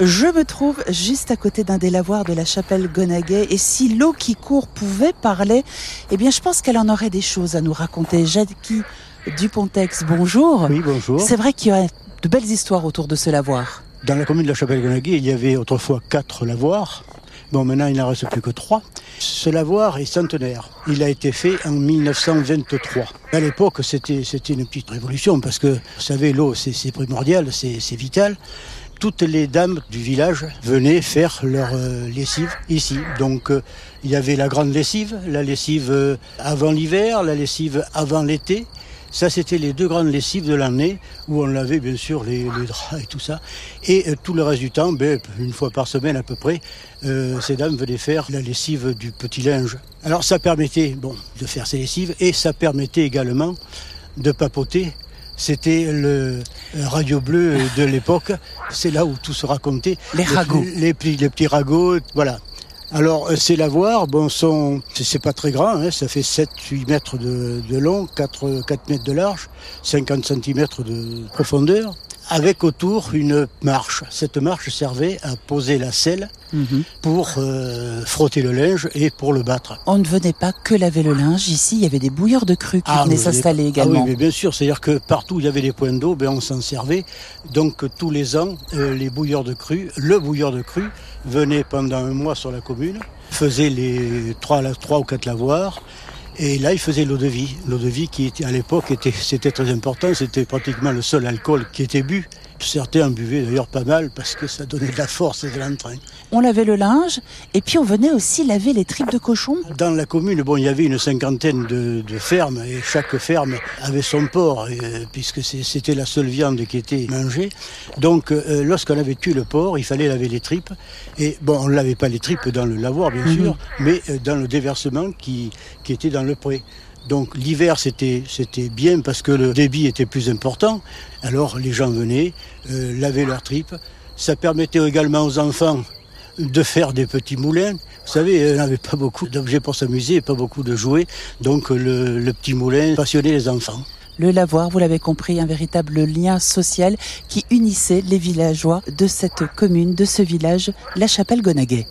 Je me trouve juste à côté d'un des lavoirs de la chapelle Gonaguet et si l'eau qui court pouvait parler, eh bien je pense qu'elle en aurait des choses à nous raconter. Jackie Dupontex, bonjour. Oui, bonjour. C'est vrai qu'il y a de belles histoires autour de ce lavoir. Dans la commune de la chapelle Gonaguet, il y avait autrefois quatre lavoirs. Bon, maintenant, il n'en reste plus que trois. Ce lavoir est centenaire. Il a été fait en 1923. À l'époque, c'était, c'était une petite révolution parce que, vous savez, l'eau, c'est, c'est primordial, c'est, c'est vital toutes les dames du village venaient faire leur euh, lessive ici. Donc euh, il y avait la grande lessive, la lessive euh, avant l'hiver, la lessive avant l'été. Ça, c'était les deux grandes lessives de l'année où on lavait bien sûr les, draps et tout ça. Et tout le reste du temps, ben, une fois par semaine à peu près, ces dames venaient faire la lessive du petit linge. Alors ça permettait bon, de faire ces lessives et ça permettait également de papoter c'était le radio bleu de l'époque. C'est là où tout se racontait. Les ragots. Les, petits ragots, voilà. Alors, euh, ces lavoirs, bon, sont, c'est pas très grand, hein, ça fait 7-8 mètres de, long, 4, 4 mètres de large, 50 cm de profondeur avec autour une marche. Cette marche servait à poser la selle mhm. pour euh, frotter le linge et pour le battre. On ne venait pas que laver le linge. Ici, il y avait des bouilleurs de cru qui ah, venaient s'installer également. Ah oui, mais bien sûr. C'est-à-dire que partout où il y avait des points d'eau, ben, on s'en servait. Donc tous les ans, euh, les bouilleurs de cru, le bouilleur de cru, venait pendant un mois sur la commune, faisait les trois, trois ou quatre lavoirs et là, il faisait l'eau de vie. L'eau de vie qui, à l'époque, était, c'était très important. C'était pratiquement le seul alcool qui était bu. Certains en buvaient d'ailleurs pas mal parce que ça donnait de la force et de l'entrain. On lavait le linge et puis on venait aussi laver les tripes de cochon. Dans la commune, bon, il y avait une cinquantaine de, fermes et chaque ferme avait son porc euh, puisque c'était la seule viande qui était mangée. Donc, euh, lorsqu'on avait tué le porc, il fallait laver les tripes. Et bon, on ne lavait pas les tripes dans le lavoir, bien mhm. sûr, mais euh, dans le déversement qui, qui était dans le pré. Donc l'hiver c'était bien parce que le débit était plus important. Alors les gens venaient euh, laver leurs tripes. Ça permettait également aux enfants de faire des petits moulins. Vous savez, on n'avait pas beaucoup d'objets pour s'amuser pas beaucoup de jouets. Donc le, le petit moulin passionnait les enfants. Le lavoir, vous l'avez compris, un véritable lien social qui unissait les villageois de cette commune, de ce village, la Chapelle Gonaguet.